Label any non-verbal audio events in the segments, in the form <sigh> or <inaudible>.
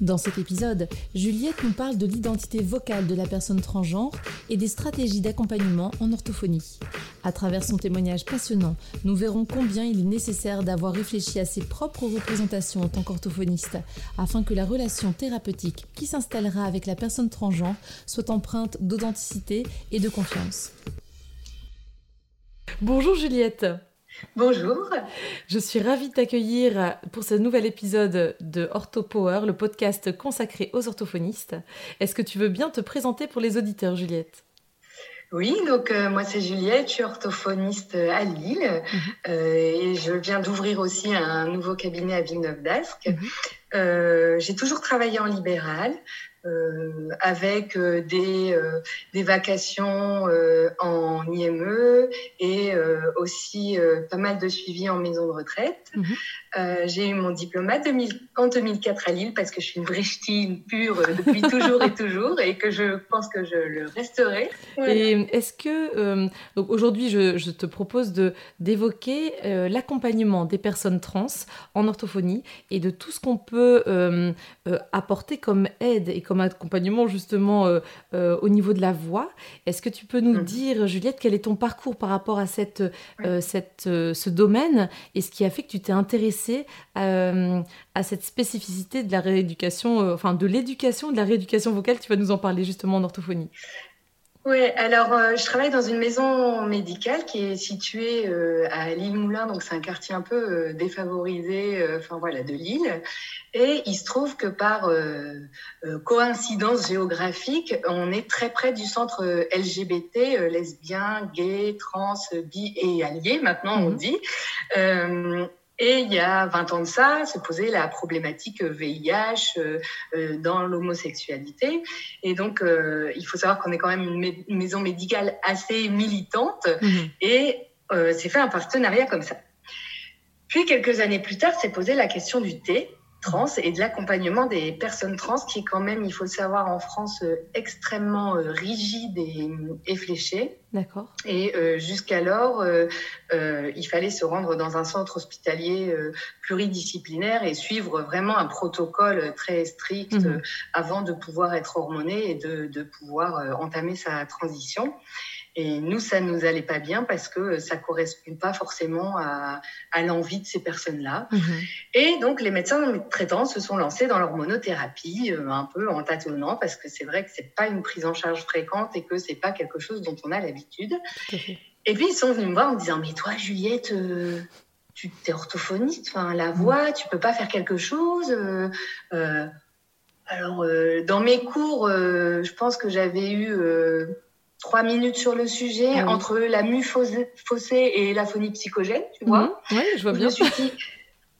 Dans cet épisode, Juliette nous parle de l'identité vocale de la personne transgenre et des stratégies d'accompagnement en orthophonie. À travers son témoignage passionnant, nous verrons combien il est nécessaire d'avoir réfléchi à ses propres représentations en tant qu'orthophoniste, afin que la relation thérapeutique qui s'installera avec la personne transgenre soit empreinte d'authenticité et de confiance. Bonjour Juliette Bonjour. Je suis ravie de t'accueillir pour ce nouvel épisode de Ortho Power, le podcast consacré aux orthophonistes. Est-ce que tu veux bien te présenter pour les auditeurs, Juliette? Oui, donc euh, moi c'est Juliette, je suis orthophoniste à Lille mhm. euh, et je viens d'ouvrir aussi un nouveau cabinet à Villeneuve-d'Ascq. Mhm. Euh, j'ai toujours travaillé en libéral, euh, avec euh, des, euh, des vacations en IME et aussi pas mal de suivi en maison de retraite. Mhm. J'ai eu mon diplôme en 2004 à Lille parce que je suis une vraie ch'tine pure depuis toujours et toujours et que je pense que je le resterai. Et est-ce que donc aujourd'hui je, je, te propose de d'évoquer l'accompagnement des personnes trans en orthophonie et de tout ce qu'on peut apporter comme aide et comme accompagnement justement euh, euh, au niveau de la voix. Est-ce que tu peux nous mhm. dire, Juliette, quel est ton parcours par rapport à cette, euh, cette, ce domaine et ce qui a fait que tu t'es intéressée à cette spécificité de la rééducation, enfin de l'éducation, de la rééducation vocale Tu vas nous en parler justement en orthophonie. Oui, alors euh, je travaille dans une maison médicale qui est située euh, à Lille-Moulin, donc c'est un quartier un peu euh, défavorisé, enfin voilà, de Lille. Et il se trouve que par coïncidence géographique, on est très près du centre LGBT, lesbien, gay, trans, bi et allié, maintenant on mhm. dit. Et il y a 20 ans de ça, se posait la problématique VIH euh, euh, dans l'homosexualité. Et donc, euh, il faut savoir qu'on est quand même une, maison médicale assez militante. Mhm. Et c'est fait un partenariat comme ça. Puis, quelques années plus tard, s'est posé la question du thé trans et de l'accompagnement des personnes trans qui est quand même, il faut le savoir, en France euh, extrêmement euh, rigide et, et fléché. D'accord. Et euh, jusqu'alors, euh, il fallait se rendre dans un centre hospitalier pluridisciplinaire et suivre vraiment un protocole très strict mhm. avant de pouvoir être hormoné et de, de pouvoir entamer sa transition. Et nous, ça nous allait pas bien parce que ça correspond pas forcément à, à l'envie de ces personnes-là. Mhm. Et donc, les médecins traitants se sont lancés dans leur monothérapie, euh, un peu en tâtonnant, parce que c'est vrai que c'est pas une prise en charge fréquente et que c'est pas quelque chose dont on a l'habitude. Et puis, ils sont venus me voir en me disant, mais toi, Juliette, euh, tu es orthophoniste, enfin, la mhm. voix, tu peux pas faire quelque chose euh, euh? Alors, dans mes cours, je pense que j'avais eu trois minutes sur le sujet ah entre la mue faussée et la phonie psychogène, tu vois. Mhm. Oui, je vois bien. Je me suis dit,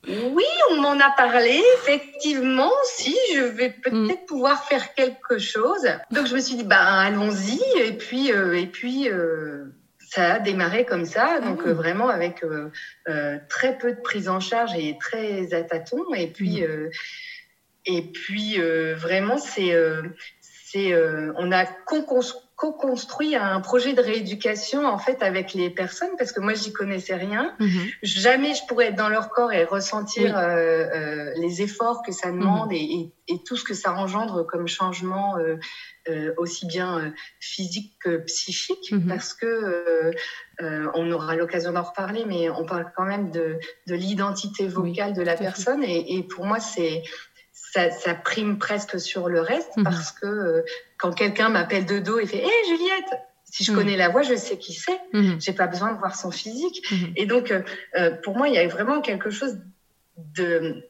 oui, on m'en a parlé, effectivement, si, je vais peut-être mhm. pouvoir faire quelque chose. Donc je me suis dit, bah allons-y, et puis, euh, et puis euh, ça a démarré comme ça, ah donc euh, vraiment avec très peu de prise en charge et très à tâtons, et puis, mhm. et puis vraiment c'est, c'est, on a co-construit un projet de rééducation en fait avec les personnes parce que moi j'y connaissais rien. Mhm. Jamais je pourrais être dans leur corps et ressentir euh, euh, les efforts que ça demande mhm. et, et, tout ce que ça engendre comme changement euh, aussi bien physique que psychique mhm. parce que on aura l'occasion d'en reparler mais on parle quand même de, de l'identité vocale de la personne et, et pour moi c'est ça, ça, prime presque sur le reste mhm. parce que euh, quand quelqu'un m'appelle de dos et fait Hé hey, Juliette si je mhm. connais la voix, je sais qui c'est. Mhm. J'ai pas besoin de voir son physique. Et donc, euh, euh, pour moi, il y a vraiment quelque chose de,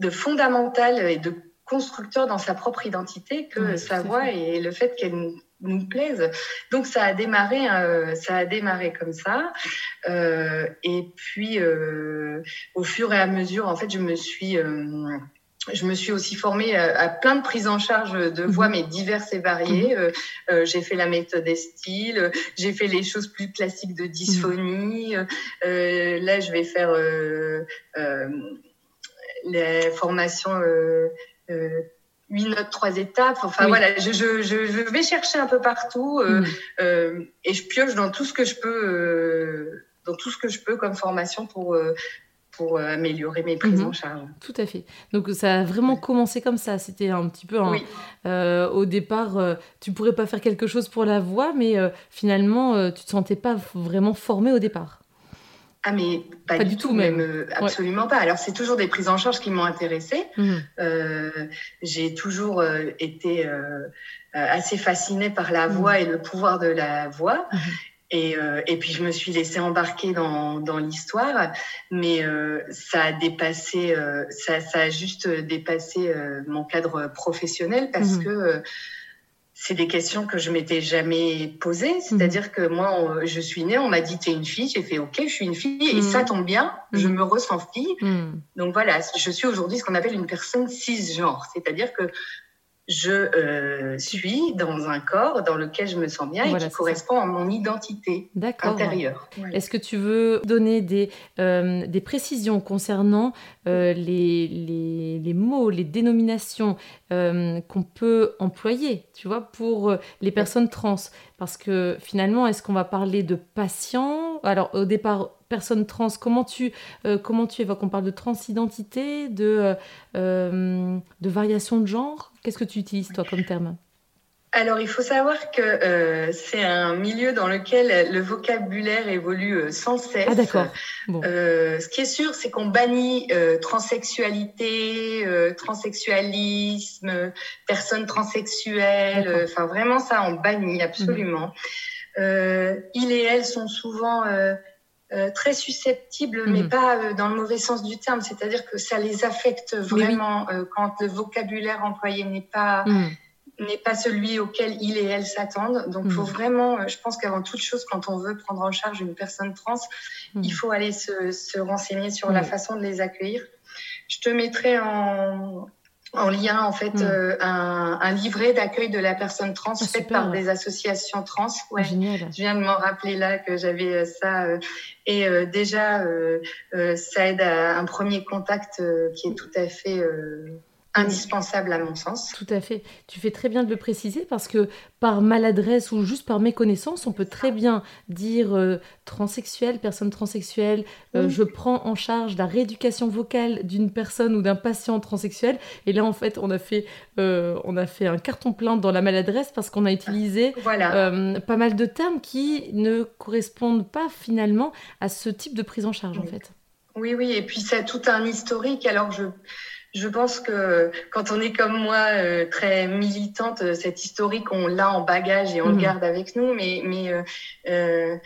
de fondamental et de constructeur dans sa propre identité que sa voix et le fait qu'elle nous, plaise. Donc ça a démarré, ça a démarré comme ça. Euh, et puis au fur et à mesure, en fait, je me suis je me suis aussi formée à, plein de prises en charge de voix, mhm. mais diverses et variées. Mhm. Euh, j'ai fait la méthode style, j'ai fait les choses plus classiques de dysphonie. là, je vais faire les formations huit notes, trois étapes. Enfin voilà, je, je, je, vais chercher un peu partout euh, euh, et je pioche dans tout ce que je peux, euh, dans tout ce que je peux comme formation pour pour améliorer mes prises mhm. en charge. Tout à fait. Donc ça a vraiment commencé comme ça. C'était un petit peu au départ, tu pourrais pas faire quelque chose pour la voix, mais finalement, tu te sentais pas vraiment formée au départ. Ah mais pas, du, tout, même, euh, absolument pas. Alors c'est toujours des prises en charge qui m'ont intéressée. Mhm. Euh, j'ai toujours euh, été assez fascinée par la mhm. voix et le pouvoir de la voix. Mhm. Et, et, puis je me suis laissée embarquer dans, dans l'histoire, mais ça a dépassé, ça, ça, a juste dépassé mon cadre professionnel parce que c'est des questions que je m'étais jamais posées. C'est-à-dire que moi, je suis née, on m'a dit es une fille, j'ai fait ok, je suis une fille. Et ça tombe bien, je me ressens fille. Donc voilà, je suis aujourd'hui ce qu'on appelle une personne cisgenre, c'est-à-dire que je euh, suis dans un corps dans lequel je me sens bien et qui correspond à mon identité intérieure. Est-ce que tu veux donner des, euh, des précisions concernant euh, les, les, les, mots, les dénominations qu'on peut employer, tu vois, pour les personnes trans? Parce que finalement, est-ce qu'on va parler de patients Alors au départ, personne trans, comment tu, euh, comment tu évoques? On parle de transidentité, de, euh, euh, de variation de genre? Qu'est-ce que tu utilises, toi, comme terme? Alors, il faut savoir que c'est un milieu dans lequel le vocabulaire évolue sans cesse. Ah, d'accord. ce qui est sûr, c'est qu'on bannit transsexualité, transsexualisme, personnes transsexuelles. Enfin, vraiment, ça, on bannit absolument. Mhm. Il et elle sont souvent euh, très susceptibles, mais mhm. pas euh, dans le mauvais sens du terme. C'est-à-dire que ça les affecte vraiment euh, quand le vocabulaire employé n'est pas mhm. n'est pas celui auquel il et elle s'attendent. Donc, il faut mhm. vraiment, je pense qu'avant toute chose, quand on veut prendre en charge une personne trans, il faut aller se, se renseigner sur la façon de les accueillir. Je te mettrai en, en lien en fait hmm. euh, un, un, livret d'accueil de la personne trans ah, fait par des associations trans. Ouais. Génial. Je viens de m'en rappeler là que j'avais euh, ça euh, et déjà ça aide à un premier contact qui est tout à fait indispensable à mon sens. Tout à fait. Tu fais très bien de le préciser parce que par maladresse ou juste par méconnaissance, on peut très bien dire euh, transsexuel, personne transsexuelle, euh, je prends en charge la rééducation vocale d'une personne ou d'un patient transsexuel. Et là, en fait, on a fait, euh, on a fait un carton plein dans la maladresse parce qu'on a utilisé voilà. pas mal de termes qui ne correspondent pas finalement à ce type de prise en charge, en fait. Oui, oui, et puis ça a tout un historique. Alors, je je pense que quand on est comme moi euh, très militante, euh, cet historique on l'a en bagage et on le mhm. garde avec nous, mais mais euh, euh,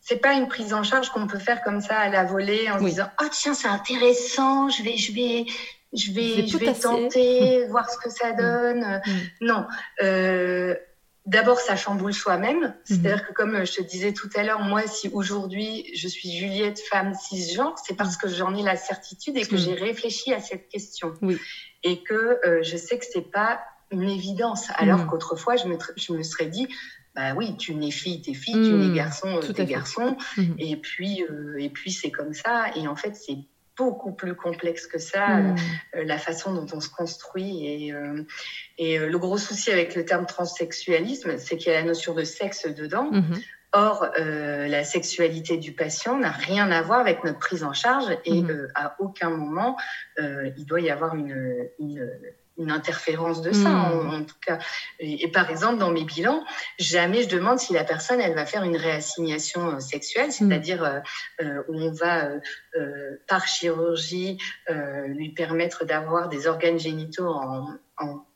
c'est pas une prise en charge qu'on peut faire comme ça à la volée en se disant oh tiens c'est intéressant, je vais je vais je vais je vais tenter voir ce que ça <laughs> donne. Non. Euh, D'abord, ça chamboule soi-même. Mhm. C'est-à-dire que, comme je te disais tout à l'heure, moi, si aujourd'hui je suis Juliette, femme cisgenre, c'est parce que j'en ai la certitude et que j'ai réfléchi à cette question. Oui. Et que euh, je sais que c'est pas une évidence. Alors mhm. qu'autrefois, je me, je me serais dit, bah oui, tu n'es fille, t'es fille, tu n'es mhm. garçon, t'es garçon. Et puis, euh, et puis c'est comme ça. Et en fait, c'est beaucoup plus complexe que ça, hmm. euh, la façon dont on se construit. Et, euh, et euh, le gros souci avec le terme transsexualisme, c'est qu'il y a la notion de sexe dedans. Hmm. Or, la sexualité du patient n'a rien à voir avec notre prise en charge et hmm. à aucun moment il doit y avoir une, une une interférence de ça, hmm. en, tout cas. Et, par exemple, dans mes bilans, jamais je demande si la personne, elle va faire une réassignation euh, sexuelle, hmm. c'est-à-dire euh, euh, où on va, par chirurgie, lui permettre d'avoir des organes génitaux en, en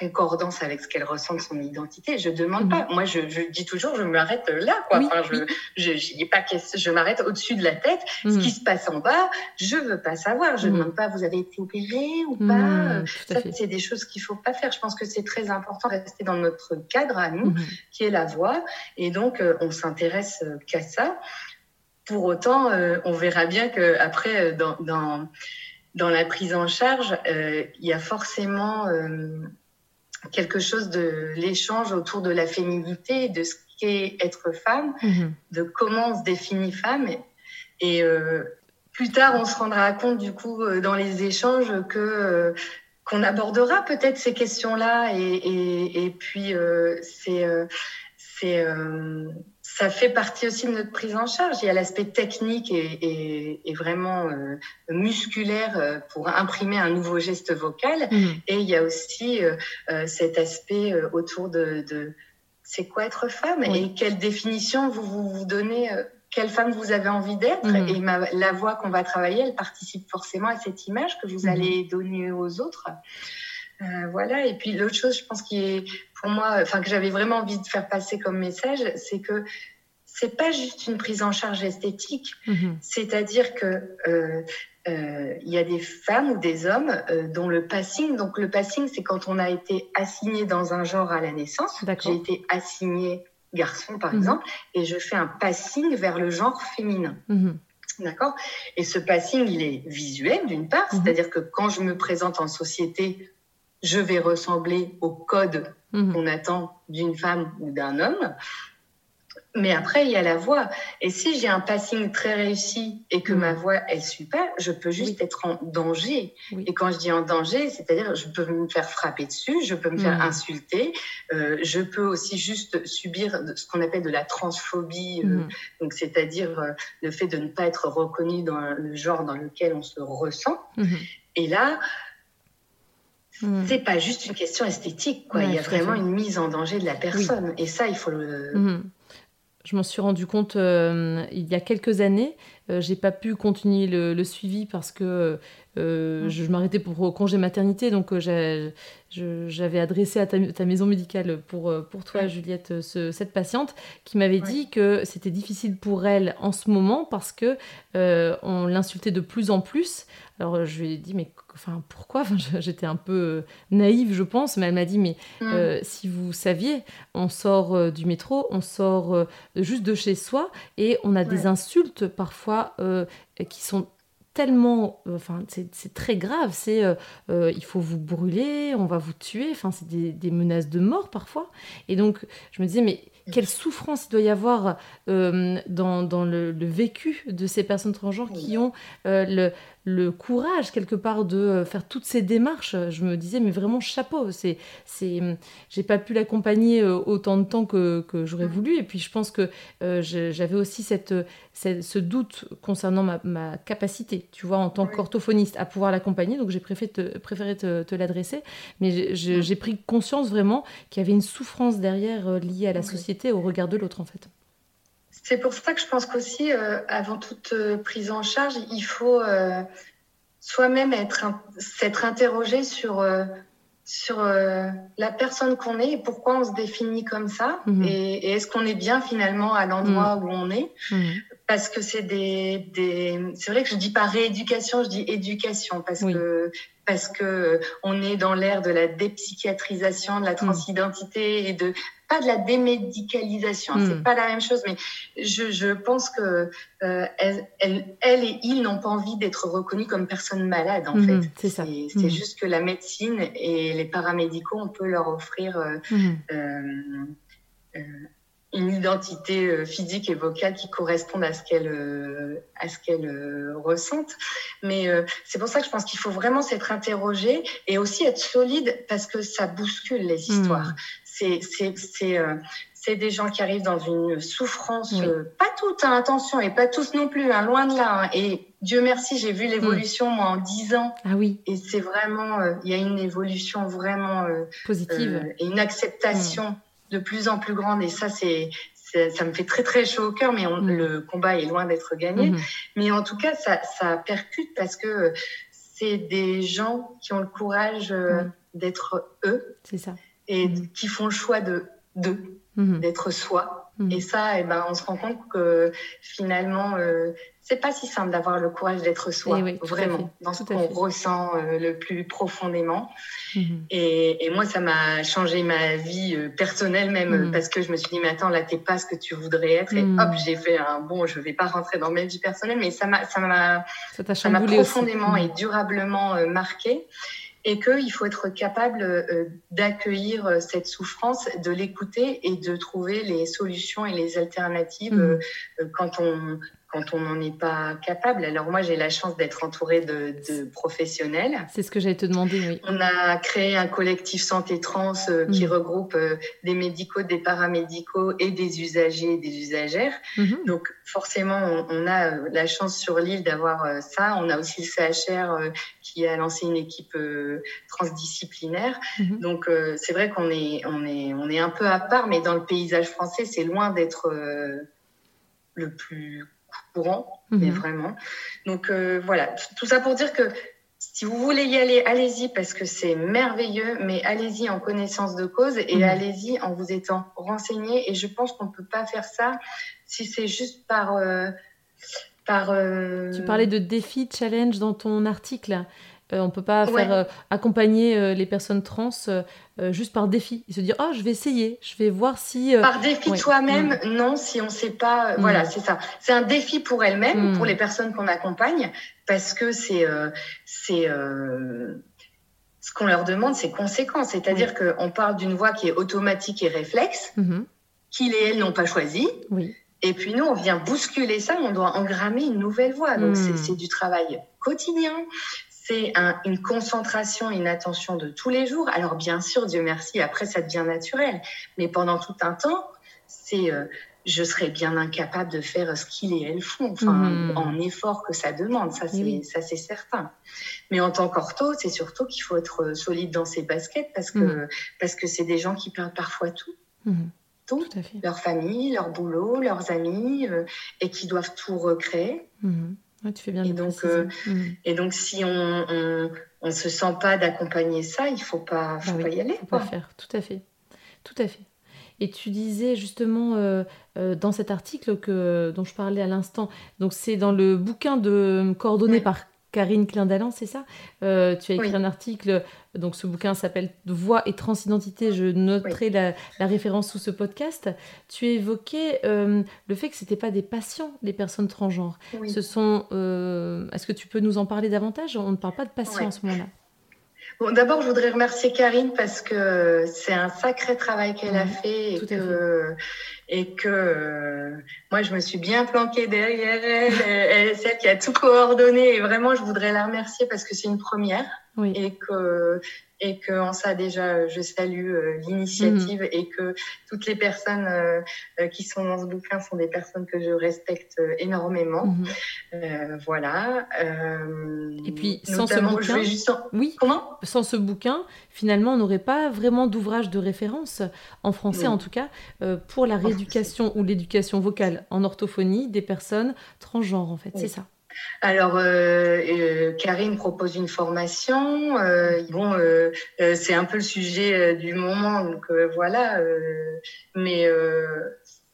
concordance avec ce qu'elle ressent de son identité. Je demande pas. Mhm. Moi, je, je, dis toujours, je m'arrête là, quoi. enfin, je, je, je, pas je m'arrête au-dessus de la tête. Ce mhm. qui se passe en bas, je veux pas savoir. Je ne mhm. demande pas, vous avez été opéré ou pas. Ça, c'est des choses qu'il faut pas faire. Je pense que c'est très important de rester dans notre cadre à nous, qui est la voix. Et donc, euh, on s'intéresse euh, qu'à ça. Pour autant, euh, on verra bien que après, dans, dans dans la prise en charge, il y a forcément quelque chose de l'échange autour de la féminité, de ce qu'est être femme, mhm. de comment on se définit femme. Et, euh, plus tard, on se rendra compte, du coup, euh, dans les échanges, que euh, qu'on abordera peut-être ces questions-là. Et, et, puis, c'est, c'est, ça fait partie aussi de notre prise en charge. Il y a l'aspect technique et, et vraiment musculaire pour imprimer un nouveau geste vocal. Mhm. Et il y a aussi cet aspect autour de, de c'est quoi être femme et quelle définition vous vous, donnez, euh, quelle femme vous avez envie d'être. Mhm. Et la voix qu'on va travailler, elle participe forcément à cette image que vous mhm. allez donner aux autres. Euh, voilà. Et puis l'autre chose, je pense qui est pour moi, enfin que j'avais vraiment envie de faire passer comme message, c'est que c'est pas juste une prise en charge esthétique, mhm. c'est-à-dire que euh, euh, il y a des femmes ou des hommes euh, dont le passing, donc le passing, c'est quand on a été assigné dans un genre à la naissance. J'ai été assigné garçon, par mhm. exemple, et je fais un passing vers le genre féminin. Mhm. D'accord? Et ce passing, il est visuel, d'une part, c'est-à-dire que quand je me présente en société, je vais ressembler au code qu'on attend d'une femme ou d'un homme. Mais après, il y a la voix. Et si j'ai un passing très réussi et que ma mm. voix, elle suit pas, je peux juste être en danger. Et quand je dis en danger, c'est-à-dire je peux me faire frapper dessus, je peux me faire mm. insulter, euh, je peux aussi juste subir ce qu'on appelle de la transphobie, euh, donc c'est-à-dire euh, le fait de ne pas être reconnu dans le genre dans lequel on se ressent. Et là, c'est pas juste une question esthétique, quoi. il y a vraiment une mise en danger de la personne. Et ça, il faut le. Mm-hmm. Je m'en suis rendu compte euh, il y a quelques années. Euh, j'ai pas pu continuer le, suivi parce que euh, je, m'arrêtais pour congé maternité, donc j'avais adressé à ta, maison médicale pour, pour toi, Juliette, cette patiente qui m'avait dit que c'était difficile pour elle en ce moment parce que on l'insultait de plus en plus. Alors je lui ai dit mais enfin pourquoi? Enfin, J'étais un peu euh, naïve, je pense, mais elle m'a dit mais mm. euh, si vous saviez, on sort euh, du métro, on sort juste de chez soi et on a des insultes parfois qui sont tellement, enfin c'est très grave, c'est il faut vous brûler, on va vous tuer, enfin c'est des, menaces de mort parfois. Et donc je me disais mais quelle souffrance il doit y avoir dans, le, le, vécu de ces personnes transgenres qui ont le, le courage quelque part de euh, faire toutes ces démarches. Je me disais mais vraiment chapeau. C'est c'est j'ai pas pu l'accompagner euh, autant de temps que, que j'aurais voulu et puis je pense que euh, j'avais aussi cette, ce doute concernant ma, ma, capacité, tu vois, en tant qu'orthophoniste à pouvoir l'accompagner. Donc j'ai préféré te, préféré te, l'adresser, mais j'ai pris conscience vraiment qu'il y avait une souffrance derrière liée à la société au regard de l'autre en fait. C'est pour ça que je pense qu'aussi, euh, avant toute euh, prise en charge, il faut euh, soi-même être s'être interrogé sur sur la personne qu'on est et pourquoi on se définit comme ça mhm. et, est-ce qu'on est bien finalement à l'endroit mhm. où on est mhm. parce que c'est des, des c'est vrai que je dis pas rééducation je dis éducation parce que parce que on est dans l'ère de la dépsychiatrisation de la transidentité et de pas de la démédicalisation, c'est hmm. pas la même chose, mais je, je pense que euh, elle, elle, elle, et il n'ont pas envie d'être reconnus comme personnes malades, en hmm, fait. C'est ça. C'est hmm. juste que la médecine et les paramédicaux, on peut leur offrir euh, euh, euh une identité physique et vocale qui correspondent à ce qu'elle à ce qu'elle ressentent. Mais c'est pour ça que je pense qu'il faut vraiment s'être interrogé et aussi être solide parce que ça bouscule les histoires c'est euh, c'est des gens qui arrivent dans une souffrance, euh, pas toute, hein, attention, et pas tous non plus, hein, loin de là. Hein. Et Dieu merci, j'ai vu l'évolution, moi, en dix ans. Ah oui. Et c'est vraiment, euh, il y a une évolution vraiment positive. et une acceptation de plus en plus grande. Et ça, c'est, ça me fait très, très chaud au cœur, mais mm. le combat est loin d'être gagné. Mm-hmm. Mais en tout cas, ça, ça percute parce que c'est des gens qui ont le courage d'être eux. C'est ça et qui font le choix de d'eux, mhm. d'être soi. Mhm. Et ça, et eh ben, on se rend compte que finalement, euh, c'est pas si simple d'avoir le courage d'être soi, Eh oui, vraiment, dans ce qu'on ressent euh, le plus profondément. Mhm. Et, et moi, ça m'a changé ma vie euh, personnelle même, parce que je me suis dit, mais attends, là, t'es pas ce que tu voudrais être. Et hop, j'ai fait un bon, je vais pas rentrer dans ma vie personnelle, mais ça m'a, aussi. profondément et durablement euh, marqué. Et qu'il faut être capable euh, d'accueillir euh, cette souffrance, de l'écouter et de trouver les solutions et les alternatives euh, euh, quand on quand on n'en est pas capable. Alors moi, j'ai la chance d'être entourée de, de professionnels. C'est ce que j'allais te demander, oui. On a créé un collectif santé trans euh, qui Mhm. regroupe euh, des médicaux, des paramédicaux et des usagers et des usagères. Mhm. Donc forcément, on, on a euh, la chance sur l'île d'avoir euh, ça. On a aussi le CHR qui a lancé une équipe transdisciplinaire. Mhm. Donc c'est vrai qu'on est, on est, on est un peu à part, mais dans le paysage français, c'est loin d'être le plus courant, mais Mhm. vraiment. Donc euh, voilà, tout ça pour dire que si vous voulez y aller, allez-y parce que c'est merveilleux, mais allez-y en connaissance de cause et Mhm. allez-y en vous étant renseigné. Et je pense qu'on peut pas faire ça si c'est juste par euh, par. euh, Tu parlais de défis, de challenge dans ton article. Euh, on peut pas Ouais. faire euh, accompagner euh, les personnes trans euh, juste par défi et se dire oh je vais essayer, je vais voir si Par défi Ouais. de soi-même, non, si on ne sait pas. Mm. Voilà, c'est ça. C'est un défi pour elle-même, Mm. pour les personnes qu'on accompagne, parce que c'est c'est ce qu'on leur demande, c'est conséquent. C'est-à-dire qu'on parle d'une voie qui est automatique et réflexe, Mhm. qu'ils et elles n'ont pas choisi. oui, Et puis nous, on vient bousculer ça, on doit engrammer une nouvelle voie. Donc Mm. c'est du travail quotidien, c'est un- une concentration, une attention de tous les jours. Alors bien sûr, Dieu merci, après ça devient naturel. Mais pendant tout un temps, c'est... euh, je serais bien incapable de faire ce qu'ils et elles font, enfin, Mhm. en effort que ça demande, ça c'est oui. ça c'est certain. Mais en tant qu'ortho, c'est surtout qu'il faut être euh, solide dans ses baskets parce que Mhm. parce que c'est des gens qui perdent parfois tout Mhm. Tout. tout à fait. leur famille, leur boulot, leurs amis, euh, et qui doivent tout recréer. Ouais, tu fais bien Et donc, euh, Mhm. Et donc, si on on, on se sent pas d'accompagner ça, il faut pas, faut Bah oui, pas y aller. faut pas faire, tout à fait, tout à fait. Et tu disais justement euh, euh, dans cet article que, dont je parlais à l'instant, donc c'est dans le bouquin de coordonné Oui. par Karine Clindalan, c'est ça? Euh, Tu as écrit Oui. un article, donc ce bouquin s'appelle Voix et transidentité, je noterai la, la référence sous ce podcast. Tu évoquais euh, le fait que ce n'étaient pas des patients, les personnes transgenres. Oui. Ce sont. euh, Est-ce que tu peux nous en parler davantage? On ne parle pas de patients en ce moment-là. Bon, D'abord, je voudrais remercier Karine parce que c'est un sacré travail qu'elle a fait et tout que, et que euh, moi, je me suis bien planquée derrière elle. elle est celle qui a tout coordonné et vraiment, je voudrais la remercier parce que c'est une première. Oui. et que et que en ça déjà je salue euh, l'initiative et que toutes les personnes euh, euh, qui sont dans ce bouquin sont des personnes que je respecte euh, énormément Mhm. Euh, voilà euh, Et puis, sans ce je bouquin- juste Oui, comment? Sans ce bouquin, finalement, on n'aurait pas vraiment d'ouvrage de référence, en français en tout cas, euh, pour la rééducation ou l'éducation vocale en orthophonie des personnes transgenres, en fait. Oui. C'est ça. Alors, euh, euh, Karine propose une formation. euh, bon, euh, euh, c'est un peu le sujet euh, du moment, donc euh, voilà. euh, mais euh,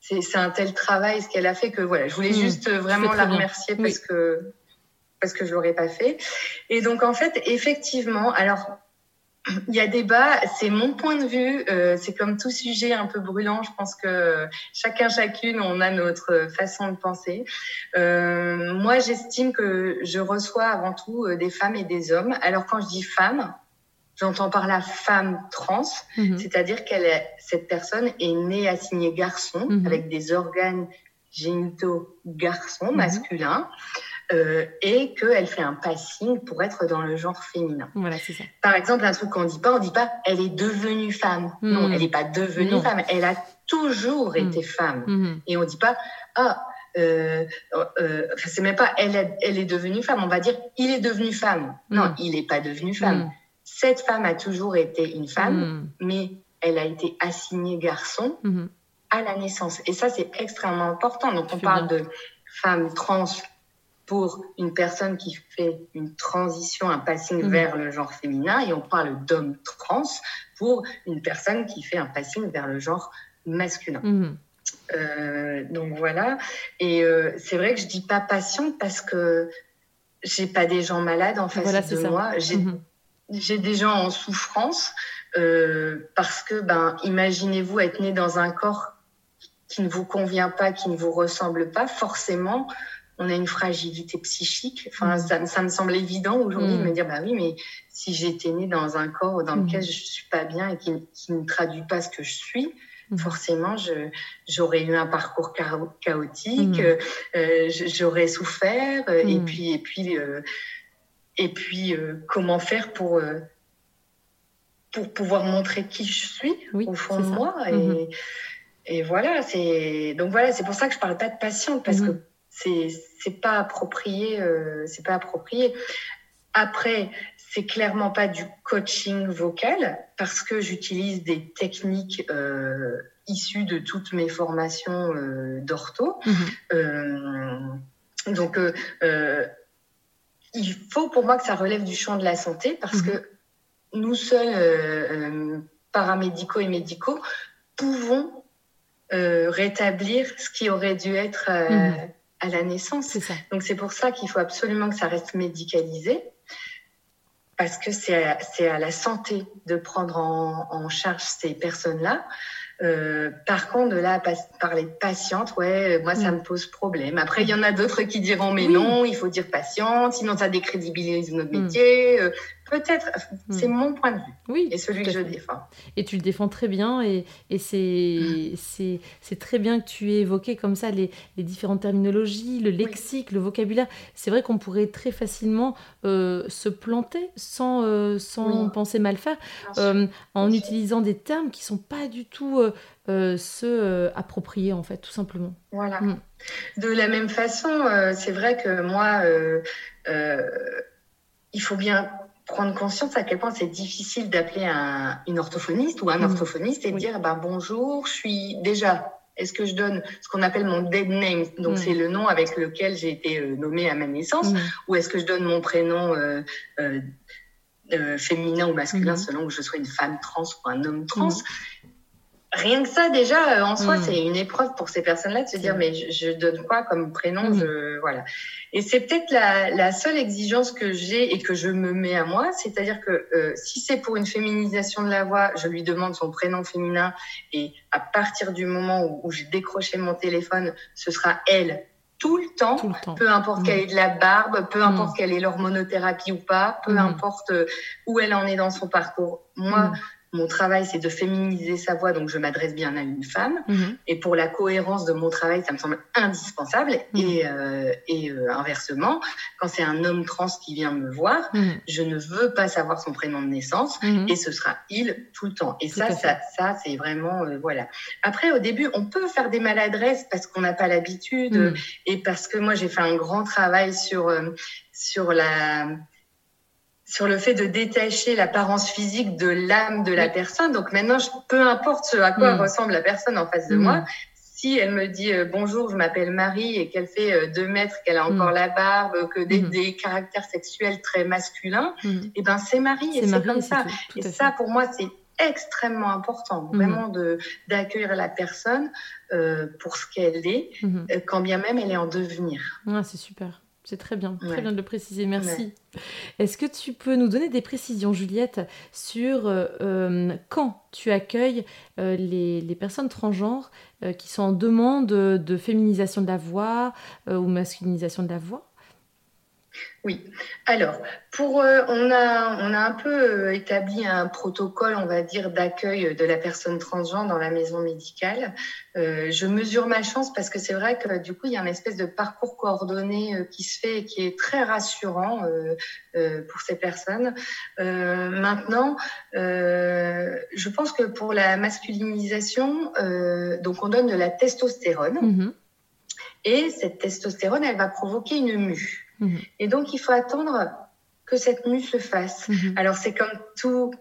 c'est un tel travail ce qu'elle a fait que voilà, je voulais Mmh, juste vraiment la bien. remercier Oui. parce que parce que je l'aurais pas fait. Et donc en fait, effectivement, alors il y a débat, c'est mon point de vue, euh, c'est comme tout sujet un peu brûlant, je pense que chacun, chacune, on a notre façon de penser. Euh, moi, j'estime que je reçois avant tout euh, des femmes et des hommes. Alors quand je dis femme, j'entends par la femme trans, Mhm. c'est-à-dire qu'elle cette personne est née assignée garçon, Mhm. avec des organes génitaux garçons, Mhm. masculins, euh, et qu'elle fait un passing pour être dans le genre féminin. Voilà, c'est ça. Par exemple, un truc qu'on dit pas, on dit pas elle est devenue femme. Mhm. Non, elle n'est pas devenue Non. femme, elle a toujours Mhm. été femme. Mhm. Et on dit pas ah euh, euh, c'est même pas elle, est- elle est devenue femme, on va dire il est devenu femme. Non, Mhm. il n'est pas devenu femme. Cette femme a toujours été une femme, mais elle a été assignée garçon à la naissance. Et ça, c'est extrêmement important. Donc, on parle de femme trans pour une personne qui fait une transition, un passing Mhm. vers le genre féminin, et on parle d'homme trans pour une personne qui fait un passing vers le genre masculin. Mhm. donc voilà. Et c'est vrai que je dis pas patiente parce que j'ai pas des gens malades en face de moi. Mhm. J'ai des gens en souffrance parce que, ben, imaginez-vous être né dans un corps qui ne vous convient pas, qui ne vous ressemble pas, forcément, on a une fragilité psychique. Enfin, mm. ça, me semble évident aujourd'hui de mm. me dire, bah oui, mais si j'étais née dans un corps dans lequel mm. je suis pas bien et qui, ne traduit pas ce que je suis, forcément, j'aurais eu un parcours chaotique, euh, j'aurais souffert, euh, et puis, et puis, euh, et puis, comment faire pour pour pouvoir montrer qui je suis au fond de moi et, mm-hmm. et voilà, c'est donc voilà, c'est pour ça que je parle pas de patiente parce mm-hmm. que c'est c'est pas approprié euh, c'est pas approprié après c'est clairement pas du coaching vocal parce que j'utilise des techniques euh, issues de toutes mes formations euh, d'ortho mhm. donc il faut pour moi que ça relève du champ de la santé parce mhm. que nous seuls paramédicaux et médicaux pouvons rétablir ce qui aurait dû être mhm à la naissance. Donc c'est pour ça qu'il faut absolument que ça reste médicalisé, parce que c'est à, la santé de prendre en charge ces personnes-là. Euh, par contre, de là, parler de patiente, ouais, moi, ça mm. me pose problème. Après, il y en a d'autres qui diront, mais non, il faut dire patiente, sinon ça décrédibilise notre mm. métier. Euh, peut-être, c'est mon point de vue. Oui. Et celui que je défends. Et tu le défends très bien. Et, et c'est, très bien que tu aies évoqué comme ça les, les différentes terminologies, le lexique, le vocabulaire. C'est vrai qu'on pourrait très facilement euh, se planter sans, sans penser mal faire en utilisant des termes qui sont pas du tout euh, se euh, approprier, en fait, tout simplement. Voilà. Mm. De la même façon, euh, c'est vrai que moi, il faut bien prendre conscience à quel point c'est difficile d'appeler un, une orthophoniste ou un mm. orthophoniste et dire bah, bonjour, je suis déjà. Est-ce que je donne ce qu'on appelle mon dead name? Donc, mm. c'est le nom avec lequel j'ai été nommée à ma naissance. Ou est-ce que je donne mon prénom féminin ou masculin selon que je sois une femme trans ou un homme trans? Rien que ça déjà euh, en soi hmm. c'est une épreuve pour ces personnes-là de se dire mais je, donne quoi comme prénom hmm. je, voilà. Et c'est peut-être la, seule exigence que j'ai et que je me mets à moi c'est-à-dire que euh, si c'est pour une féminisation de la voix je lui demande son prénom féminin et à partir du moment où, j'ai décroché mon téléphone ce sera elle tout le temps, peu importe qu'elle ait de la barbe, peu importe qu'elle ait l'hormonothérapie ou pas, peu importe euh, où elle en est dans son parcours. Moi, mon travail, c'est de féminiser sa voix, donc je m'adresse bien à une femme. Mhm. Et pour la cohérence de mon travail, ça me semble indispensable. Mhm. Et, euh, et euh, inversement, quand c'est un homme trans qui vient me voir, mhm. je ne veux pas savoir son prénom de naissance et ce sera il tout le temps. Et ça, ça, ça, c'est vraiment euh, voilà. Après, au début, on peut faire des maladresses parce qu'on n'a pas l'habitude et parce que moi, j'ai fait un grand travail sur sur la sur le fait de détacher l'apparence physique de l'âme de la personne. Donc maintenant, peu importe ce à quoi mm. ressemble la personne en face de mm. moi, si elle me dit euh, bonjour, je m'appelle Marie et qu'elle fait euh, deux mètres, qu'elle a mm. encore la barbe, que des, des, caractères sexuels très masculins, et eh ben c'est Marie et c'est comme ça. et ça, pour moi, c'est extrêmement important, vraiment de d'accueillir la personne euh, pour ce qu'elle est, quand bien même elle est en devenir. Ah, c'est super. C'est très bien, très bien de le préciser, merci. Est-ce que tu peux nous donner des précisions, Juliette, sur euh, euh, quand tu accueilles euh, les, les, personnes transgenres qui sont en demande de féminisation de la voix ou masculinisation de la voix? Oui. Alors, pour, euh, on, a, on a un peu euh, établi un protocole, on va dire, d'accueil de la personne transgenre dans la maison médicale. Euh, je mesure ma chance parce que c'est vrai que du coup, il y a une espèce de parcours coordonné qui se fait et qui est très rassurant pour ces personnes. maintenant, je pense que pour la masculinisation, donc on donne de la testostérone. Mm-hmm. Et cette testostérone, elle va provoquer une mue. Mhm. Et donc, il faut attendre que cette mue se fasse. Mhm. Alors, c'est comme tout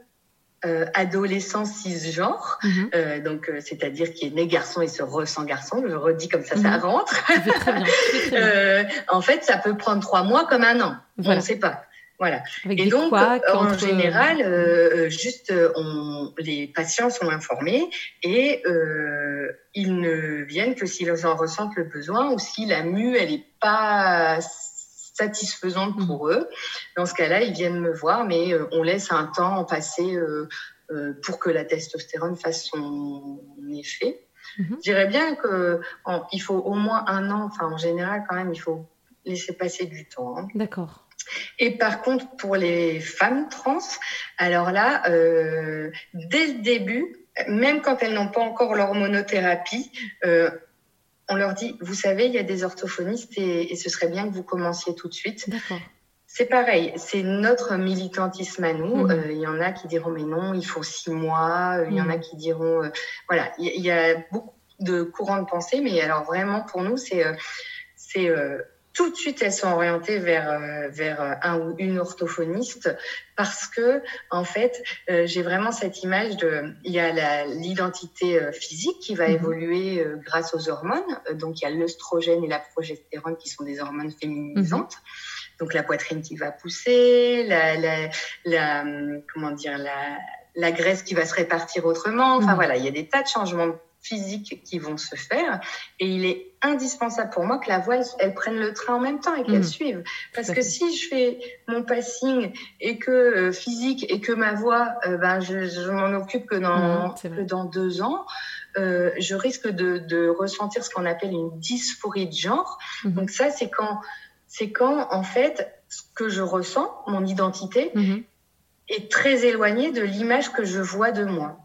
euh, adolescent cisgenre, mhm. euh, donc euh, c'est-à-dire qui est né garçon et se ressent garçon. Je redis comme ça, ça rentre. en fait, ça peut prendre trois mois comme un an. On ne sait pas. Voilà. Avec Et donc, en général, euh, juste, euh, on, les patients sont informés et euh, ils ne viennent que s'ils en ressentent le besoin ou si la mue, elle n'est pas satisfaisante Mhm. pour eux. Dans ce cas-là, ils viennent me voir, mais euh, on laisse un temps passer euh, euh, pour que la testostérone fasse son effet. Mhm. Je dirais bien que en- il faut au moins un an, enfin en général quand même, il faut laisser passer du temps. hein. D'accord. Et par contre, pour les femmes trans, alors là, euh, dès le début, même quand elles n'ont pas encore l'hormonothérapie, euh, on leur dit, vous savez, il y a des orthophonistes et, et ce serait bien que vous commenciez tout de suite. C'est pareil, c'est notre militantisme à nous. Mhm. Euh, Il y en a qui diront, mais non, il faut six mois. Euh, Il y en a Mhm. qui diront, euh, voilà, il y, y a beaucoup de courants de pensée, mais alors vraiment pour nous, c'est, c'est tout de suite elles sont orientées vers euh, vers euh, un ou une orthophoniste parce que en fait, euh, j'ai vraiment cette image de, il y a l'identité physique qui va Mhm. évoluer grâce aux hormones. Donc il y a l'œstrogène et la progestérone qui sont des hormones féminisantes. Donc la poitrine qui va pousser, la, la, la hum, comment dire, la, la graisse qui va se répartir autrement. Enfin Mhm. voilà, il y a des tas de changements physiques qui vont se faire. Et il est indispensable pour moi que la voile elle prenne le train en même temps et qu'elle Mhm. suive. Parce que si je fais mon passing et que euh, physique et que ma voix euh, ben je, je m'en occupe que dans vrai. que dans deux ans euh, je risque de, de ressentir ce qu'on appelle une dysphorie de genre. Mhm. donc ça c'est quand c'est quand en fait ce que je ressens mon identité est très éloignée de l'image que je vois de moi.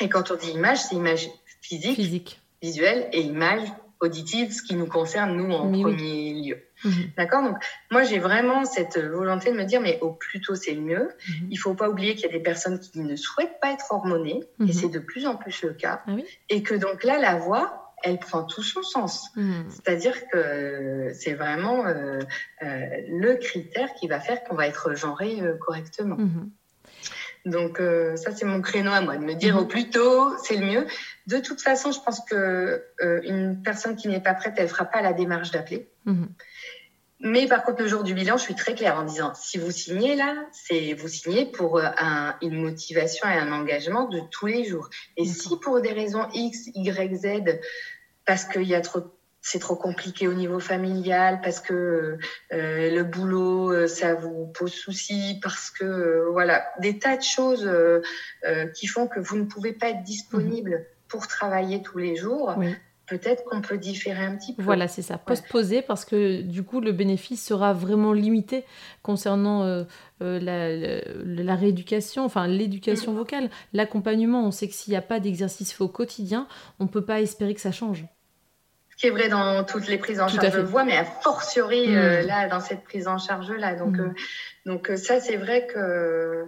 Et quand on dit image c'est image physique Physique. visuelle et image auditive, ce qui nous concerne nous en Mais oui. premier lieu. Mhm. D'accord? Donc moi j'ai vraiment cette volonté de me dire mais au plus tôt c'est le mieux. Mhm. Il faut pas oublier qu'il y a des personnes qui ne souhaitent pas être hormonées Mhm. et c'est de plus en plus le cas Ah oui? Et que donc là la voix elle prend tout son sens. Mhm. C'est-à-dire que c'est vraiment euh, euh, le critère qui va faire qu'on va être genré euh, correctement. Mhm. Donc euh, ça c'est mon créneau à moi de me dire Mhm. au plus tôt c'est le mieux. De toute façon, je pense que euh, une personne qui n'est pas prête, elle fera pas la démarche d'appeler. Mhm. Mais par contre, le jour du bilan, je suis très claire en disant si vous signez là, c'est vous signez pour euh, un- une motivation et un engagement de tous les jours. Et si pour des raisons X, Y, Z, parce qu'il y a trop c'est trop compliqué au niveau familial parce que euh, le boulot euh, ça vous pose souci parce que euh, voilà des tas de choses euh, qui font que vous ne pouvez pas être disponible pour travailler tous les jours Oui. peut-être qu'on peut différer un petit peu Voilà, c'est ça. Postposer parce que du coup, le bénéfice sera vraiment limité concernant euh, euh, la, la- la rééducation, enfin Mm. l'éducation vocale. L'accompagnement, on sait que s'il n'y a pas d'exercice fait au quotidien, on ne peut pas espérer que ça change. ce qui est vrai dans toutes les prises en Tout charge de voix, mais a fortiori Mm. euh, là dans cette prise en charge là. Donc, Mm. euh, donc ça c'est vrai que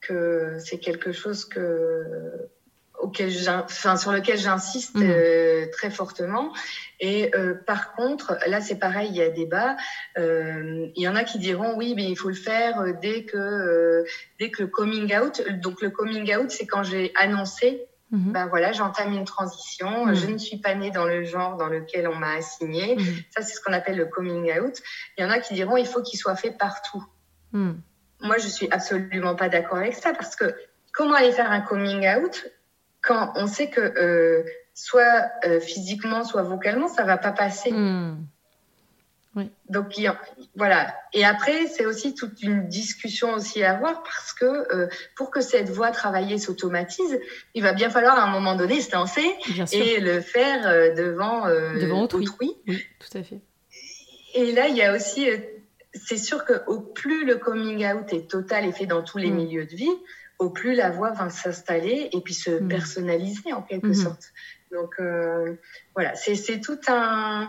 que c'est quelque chose que auquel j'in- enfin, sur lequel j'insiste Mm. euh, très fortement. Et euh, par contre, là c'est pareil, il y a débat. Euh, il y en a qui diront oui, mais il faut le faire dès que dès que le coming out. Donc le coming out, c'est quand j'ai annoncé ben voilà, j'entame une transition, Mhm. je ne suis pas née dans le genre dans lequel on m'a assigné. Mhm. Ça, c'est ce qu'on appelle le coming out. Il y en a qui diront il faut qu'il soit fait partout. Moi, je suis absolument pas d'accord avec ça parce que comment aller faire un coming out quand on sait que euh, soit euh, physiquement, soit vocalement, ça va pas passer. Donc il y a- voilà. Et après, c'est aussi toute une discussion aussi à avoir parce que euh, pour que cette voie travaillée s'automatise, il va bien falloir à un moment donné se lancer et le faire devant, Devant autrui. autrui. Oui, tout à fait. Et là, il y a aussi, c'est sûr que au plus le coming out est total et fait dans tous les Mm. milieux de vie, au plus la voix va s'installer et puis se Mm. personnaliser en quelque Mhm. sorte. Donc euh, voilà, c'est tout un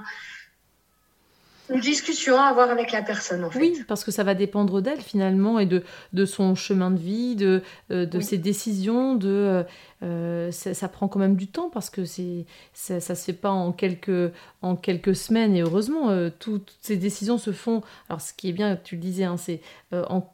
une discussion à avoir avec la personne en fait. Oui, parce que ça va dépendre d'elle finalement et de, de son chemin de vie, de, euh, de Oui. ses décisions, de euh, ça, ça prend quand même du temps parce que c'est ça, ça se fait pas en quelques en quelques semaines et heureusement euh, tout- toutes ces décisions se font. Alors ce qui est bien, tu le disais, hein, c'est en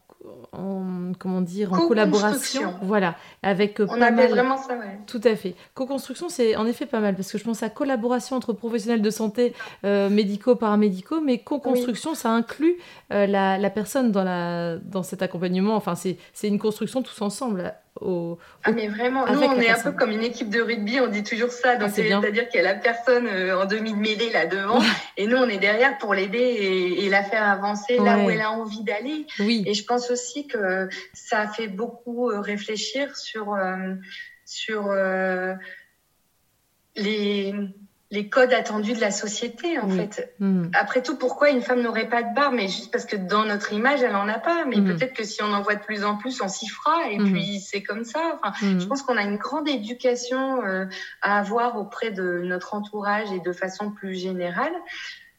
en, comment dire, en collaboration. Voilà, avec On pas mal... vraiment ça, ouais. Tout à fait. Co-construction, c'est en effet pas mal parce que je pense à collaboration entre professionnels de santé, euh, médicaux, paramédicaux, mais co-construction, ça inclut euh, la, la, personne dans, la, dans cet accompagnement. Enfin, c'est une construction tous ensemble ah mais vraiment, nous on est un peu comme une équipe de rugby, on dit toujours ça. Donc ah, c'est-à-dire qu'il y a la personne euh, en demi-mêlée là devant et nous on est derrière pour l'aider et, la faire avancer là où elle a envie d'aller. Oui. Et je pense aussi que ça a fait beaucoup euh, réfléchir sur euh, sur les les codes attendus de la société, en fait. Hmm. Après tout, pourquoi une femme n'aurait pas de barbe? Mais juste parce que dans notre image, elle en a pas. Mais hmm. peut-être que si on en voit de plus en plus, on s'y fera. Et hmm. puis, c'est comme ça. Enfin, Je pense qu'on a une grande éducation euh, à avoir auprès de notre entourage et de façon plus générale.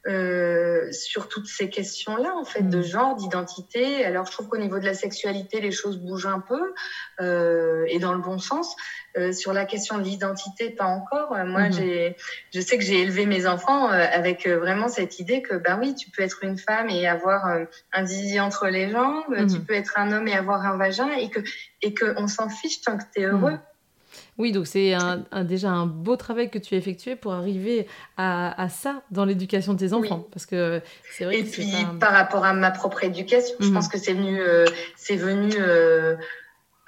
Euh, sur toutes ces questions-là, en fait, de genre, d'identité. Alors, je trouve qu'au niveau de la sexualité, les choses bougent un peu euh, et dans le bon sens. Euh, sur la question de l'identité, pas encore. Euh, moi, mhm. j'ai, je sais que j'ai élevé mes enfants euh, avec vraiment cette idée que, ben oui, tu peux être une femme et avoir un zizi entre les jambes, tu mhm. peux être un homme et avoir un vagin, et que, et que on s'en fiche tant que tu es heureux. Mhm. Oui, donc c'est un, déjà un beau travail que tu as effectué pour arriver à, à ça dans l'éducation de tes enfants. Parce que c'est vrai Et puis, par rapport à ma propre éducation, je pense que c'est venu, c'est venu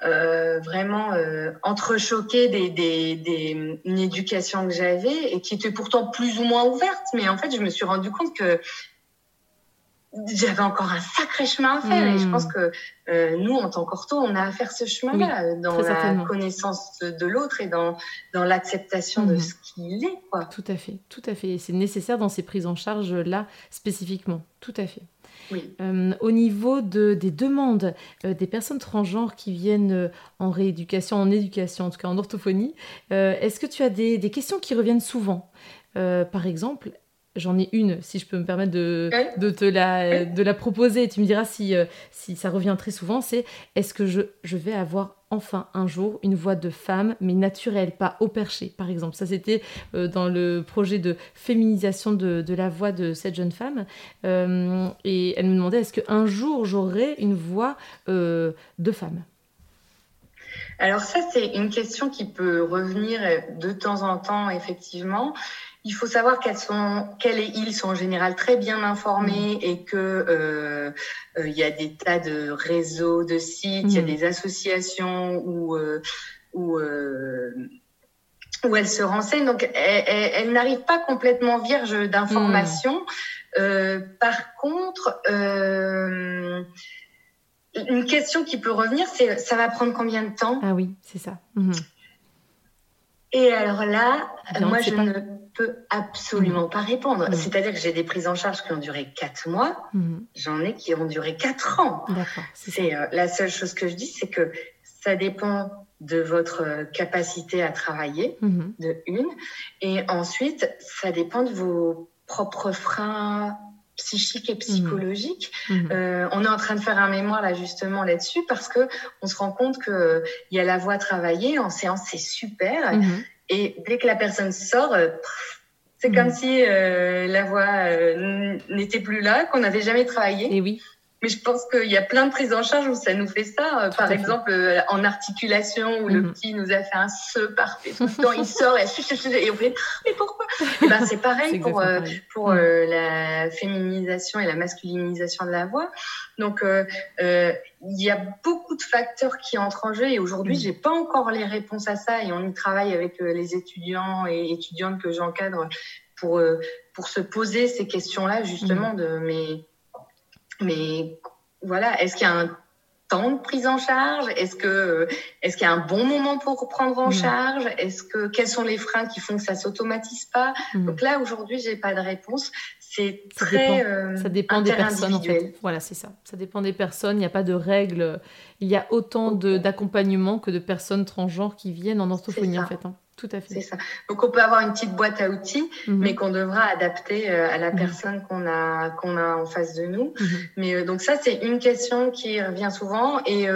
euh, vraiment euh, entrechoquer des, des, des, une éducation que j'avais et qui était pourtant plus ou moins ouverte. Mais en fait, je me suis rendu compte que j'avais encore un sacré chemin à faire. Et je pense hmm. que euh, nous, en tant qu'ortho, on a à faire ce chemin-là dans la connaissance de l'autre et dans, dans l'acceptation de hmm. ce qu'il est. Quoi. Tout à fait, tout à fait. C'est nécessaire dans ces prises en charge-là spécifiquement. Tout à fait. Euh, au niveau de, des demandes euh, des personnes transgenres qui viennent euh, en rééducation, en éducation, en tout cas en orthophonie, est-ce que tu as des, des, questions qui reviennent souvent? Par exemple, J'en ai une, si je peux me permettre de, de te la, de la proposer. Tu me diras si, si ça revient très souvent. C'est est-ce que je, je vais avoir enfin un jour une voix de femme, mais naturelle, pas au perché, par exemple? Ça, c'était euh, dans le projet de féminisation de, la voix de cette jeune femme. Euh, et elle me demandait est-ce qu'un jour j'aurai une voix euh, de femme? Alors ça, c'est une question qui peut revenir de temps en temps, effectivement. Il faut savoir qu'elles sont, qu'elles et ils sont en général très bien informés mm. et que euh, euh, il y a des tas de réseaux, de sites, il y a mm. des associations où euh, où où elles se renseignent. Donc, elles, n'arrivent pas complètement vierges d'informations. Mm. par contre, une question qui peut revenir, c'est ça va prendre combien de temps? Ah oui, c'est ça. Mm-hmm. Et alors là, moi, je ne peux absolument pas répondre. Mm. C'est-à-dire que j'ai des prises en charge qui ont duré quatre mois, mm. j'en ai qui ont duré quatre ans. C'est euh, la seule chose que je dis, c'est que ça dépend de votre euh, capacité à travailler, mm-hmm. de une, et ensuite, ça dépend de vos propres freins psychiques et psychologiques. Mm-hmm. Euh, on est en train de faire un mémoire là justement là-dessus parce que on se rend compte que il y a la voix travaillée en séance, c'est super. Mm-hmm. Et dès que la personne sort, euh, c'est comme mm. si euh, la voix n'était plus là, qu'on n'avait jamais travaillé. Et oui. Mais je pense qu'il y a plein de prises en charge où ça nous fait ça. Par exemple, en articulation, où le mm-hmm. petit nous a fait un se parfait tout le temps, il sort et, et on fait mais pourquoi? Et ben, C'est <laughs> pareil pour, pour mm. la féminisation et la masculinisation de la voix. Donc, il y a beaucoup de facteurs qui entrent en jeu et aujourd'hui, mm. j'ai pas encore les réponses à ça et on y travaille avec euh, les étudiants et étudiantes que j'encadre pour euh, pour se poser ces questions-là justement mm. de mais mais voilà, est-ce qu'il y a un temps de prise en charge? Est-ce que est-ce qu'il y a un bon moment pour prendre en mm. charge? Est-ce que quels sont les freins qui font que ça s'automatise pas? Donc là aujourd'hui, j'ai pas de réponse c'est très euh, ça dépend des personnes en fait. Voilà, c'est ça. Ça dépend des personnes. Il n'y a pas de règles. Il y a autant d'accompagnement que de personnes transgenres qui viennent en orthophonie en fait. Hein. Tout à fait. C'est ça. Donc on peut avoir une petite boîte à outils, mhm. mais qu'on devra adapter euh, à la mhm. personne qu'on a qu'on a en face de nous. Mhm. Mais euh, donc ça c'est une question qui revient souvent et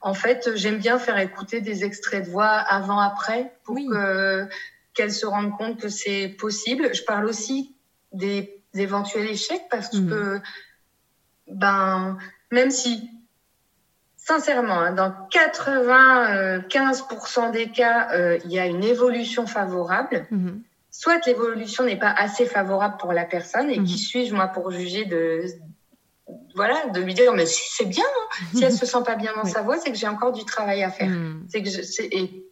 en fait j'aime bien faire écouter des extraits de voix avant après pour qu'elles se rendent compte que c'est possible. Je parle aussi des éventuels échecs parce mm. que ben même si sincèrement, hein, dans 95% des cas, euh, il y a une évolution favorable. Mhm. Soit l'évolution n'est pas assez favorable pour la personne, et qui mhm. suis-je moi pour juger de, voilà, de lui dire mais si c'est bien, hein. si elle se sent pas bien dans <laughs> sa voix, c'est que j'ai encore du travail à faire. Mhm. C'est que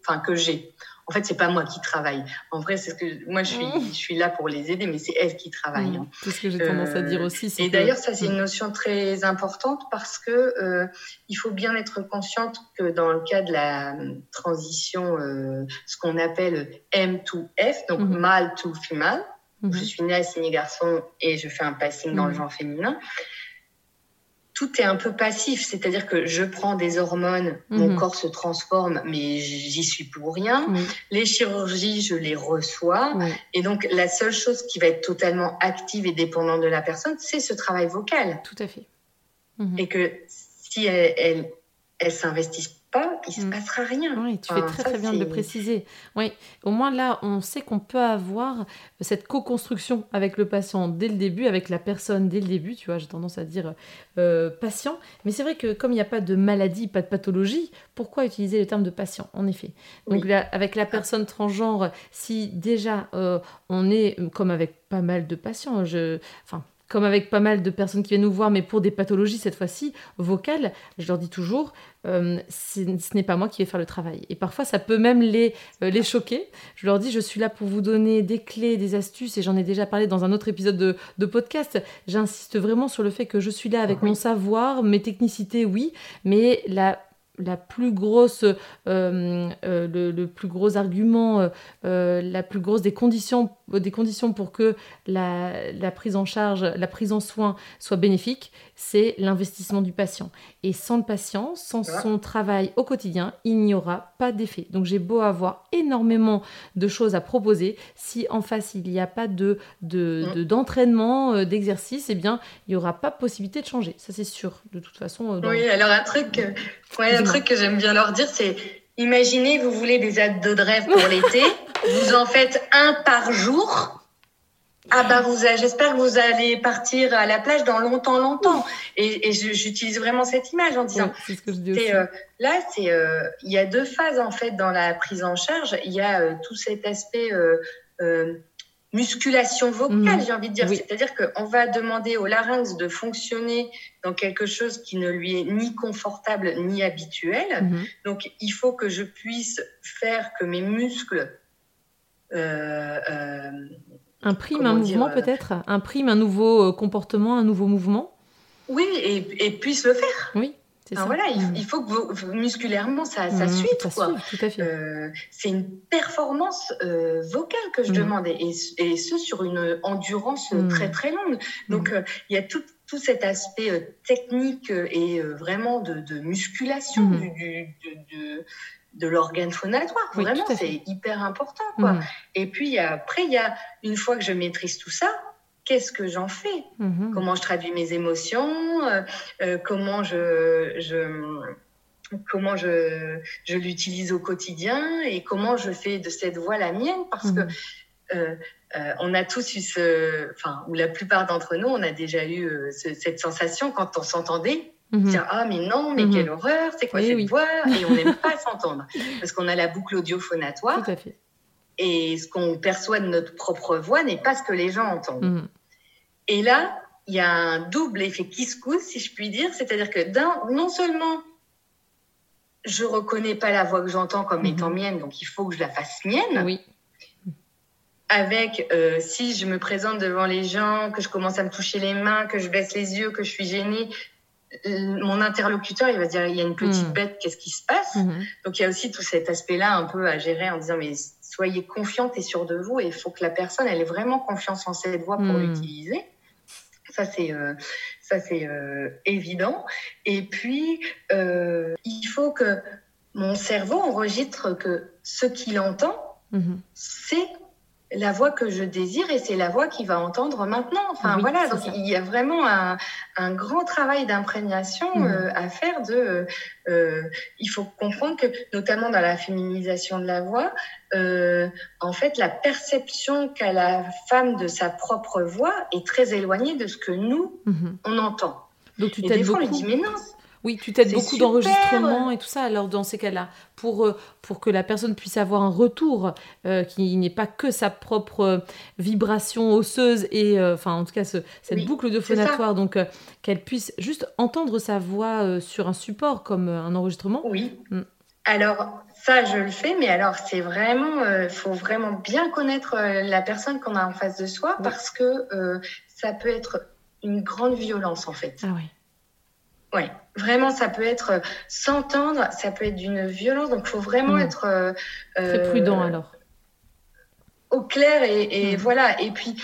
enfin que j'ai en fait, c'est pas moi qui travaille. En vrai, c'est ce que moi je suis, mmh. je suis là pour les aider, mais c'est elles qui travaillent. Mmh. Hein. C'est ce que j'ai tendance à dire aussi. Et d'ailleurs, ça c'est une mmh. notion très importante parce que euh, il faut bien être consciente que dans le cas de la transition, euh, ce qu'on appelle M to F, donc mâle to female, je suis née signé garçon et je fais un passing dans le genre féminin tout est un peu passif, c'est-à-dire que je prends des hormones, mon mhm. corps se transforme, mais j'y suis pour rien. Les chirurgies, je les reçois. Et donc, la seule chose qui va être totalement active et dépendante de la personne, c'est ce travail vocal. Tout à fait. Et que si elle, elle, elle s'investisse pas, il se mm. passera rien. Oui, tu fais très très bien de le préciser. Oui, au moins là, on sait qu'on peut avoir cette co-construction avec le patient dès le début, avec la personne dès le début. Tu vois, j'ai tendance à dire euh, patient, mais c'est vrai que comme il n'y a pas de maladie, pas de pathologie, pourquoi utiliser le terme de patient En effet? Donc avec la personne transgenre, si déjà euh, on est comme avec pas mal de patients, je, enfin comme avec pas mal de personnes qui viennent nous voir, mais pour des pathologies cette fois-ci vocales, je leur dis toujours, euh, ce n'est pas moi qui vais faire le travail. Et parfois, ça peut même les, euh, les choquer. Je leur dis, je suis là pour vous donner des clés, des astuces, et j'en ai déjà parlé dans un autre épisode de, de podcast. J'insiste vraiment sur le fait que je suis là avec mon savoir, mes technicités, oui, mais la la plus grosse, euh, euh, le, plus gros argument, euh, la plus grosse des conditions, des conditions pour que la, la, prise en charge, la prise en soin soit bénéfique, c'est l'investissement du patient. Et sans le patient, sans son travail au quotidien, il n'y aura pas d'effet. Donc j'ai beau avoir énormément de choses à proposer, si en face il n'y a pas de, mm. d'entraînement, de, d'exercice, eh bien il n'y aura pas possibilité de changer. Ça c'est sûr, de toute façon. Oui, alors un truc, ouais, un truc que j'aime bien leur dire, c'est imaginez, vous voulez des abdos de rêve pour l'été, <laughs> vous en faites un par jour ah bah vous, j'espère que vous allez partir à la plage dans longtemps, longtemps. Et, et j'utilise vraiment cette image en disant. c'est ce que je dis. Euh, là, c'est euh, il y a deux phases en fait dans la prise en charge. Il y a euh, tout cet aspect musculation vocale, mhm. j'ai envie de dire. C'est-à-dire qu'on va demander au larynx de fonctionner dans quelque chose qui ne lui est ni confortable ni habituel. Mhm. Donc il faut que je puisse faire que mes muscles Imprime un mouvement euh, peut-être? Imprime un nouveau euh, comportement, un nouveau mouvement? Oui, et, et puisse le faire. Oui. Ça. voilà, il, mm. faut que musculairement ça, ça mm, suive. fait. Euh, c'est une performance vocale que je mm. demande et, et, ce sur une endurance très très longue. Donc il y a tout, tout cet aspect technique et vraiment de, de musculation du, du, de l'organe phonatoire. Vraiment, c'est hyper important. Quoi. Mm. Et puis après, il y a, une fois que je maîtrise tout ça, qu'est-ce que j'en fais mm-hmm. Comment je traduis mes émotions euh, euh, Comment je, je comment je, je l'utilise au quotidien et comment je fais de cette voix la mienne parce que mm-hmm. euh, on a tous eu ce, enfin, ou la plupart d'entre nous, on a déjà eu cette sensation quand on s'entendait Mhm. Dire, ah, mais non, mais mhm. quelle horreur, c'est quoi cette voix Et on n'aime pas <laughs> s'entendre. Parce qu'on a la boucle audio-phonatoire. Tout à fait. Et ce qu'on perçoit de notre propre voix n'est pas ce que les gens entendent. Mhm. Et là, il y a un double effet kiss-cousse, si je puis dire. C'est-à-dire que non seulement je reconnais pas la voix que j'entends comme étant mienne, donc il faut que je la fasse mienne. Oui. Avec, euh, si je me présente devant les gens, que je commence à me toucher les mains, que je baisse les yeux, que je suis gênée, mon interlocuteur, il va dire il y a une petite hmm. bête, qu'est-ce qui se passe? Hmm. Donc il y a aussi tout cet aspect-là un peu à gérer en disant mais soyez confiante et sûre de vous et il faut que la personne elle ait vraiment confiance en cette voix pour l'utiliser. Ça c'est euh, ça c'est euh, évident. Et puis euh, il faut que mon cerveau enregistre que ce qu'il entend, c'est la voix que je désire et c'est la voix qu'il va entendre maintenant. Enfin voilà, donc il y a vraiment un, un grand travail d'imprégnation mm. euh, à faire. De, euh, il faut comprendre que notamment dans la féminisation de la voix, euh, en fait la perception qu'a la femme de sa propre voix est très éloignée de ce que nous mm-hmm. on entend. Donc tu et des fois on lui dit mais non Oui, tu t'aides beaucoup d'enregistrements et tout ça. Alors, dans ces cas-là, pour, euh, pour que la personne puisse avoir un retour euh, qui n'est pas que sa propre euh, vibration osseuse et, enfin, en tout cas, cette boucle de phonatoire, donc qu'elle puisse juste entendre sa voix sur un support comme un enregistrement. Oui. Mm. Alors, ça, je le fais, mais alors, c'est vraiment, il faut vraiment bien connaître la personne qu'on a en face de soi parce que ça peut être une grande violence, en fait. Ah oui. Oui, vraiment, ça peut être euh, s'entendre, ça peut être d'une violence. Donc, il faut vraiment mm. être euh, très prudent euh, alors. Au clair et, mm. voilà. Et puis,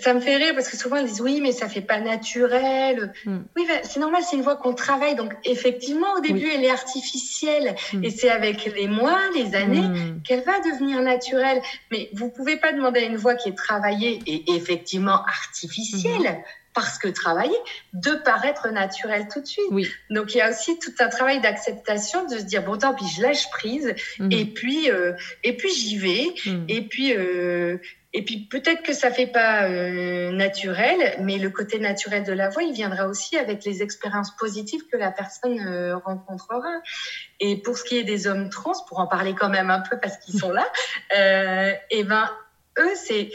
ça me fait rire parce que souvent ils disent oui, mais ça fait pas naturel. Mm. Oui, c'est normal, c'est une voix qu'on travaille. Donc, effectivement, au début, elle est artificielle et c'est avec les mois, les années qu'elle va devenir naturelle. Mais vous pouvez pas demander à une voix qui est travaillée et effectivement artificielle. Parce que travailler, de paraître naturel tout de suite. Oui. Donc il y a aussi tout un travail d'acceptation, de se dire bon tant pis je lâche prise mhm. et puis euh, et puis j'y vais mhm. et puis euh, et puis peut-être que ça fait pas euh, naturel, mais le côté naturel de la voix, il viendra aussi avec les expériences positives que la personne rencontrera. Et pour ce qui est des hommes trans, pour en parler quand même un peu parce qu'ils sont là, <laughs> et eh ben eux c'est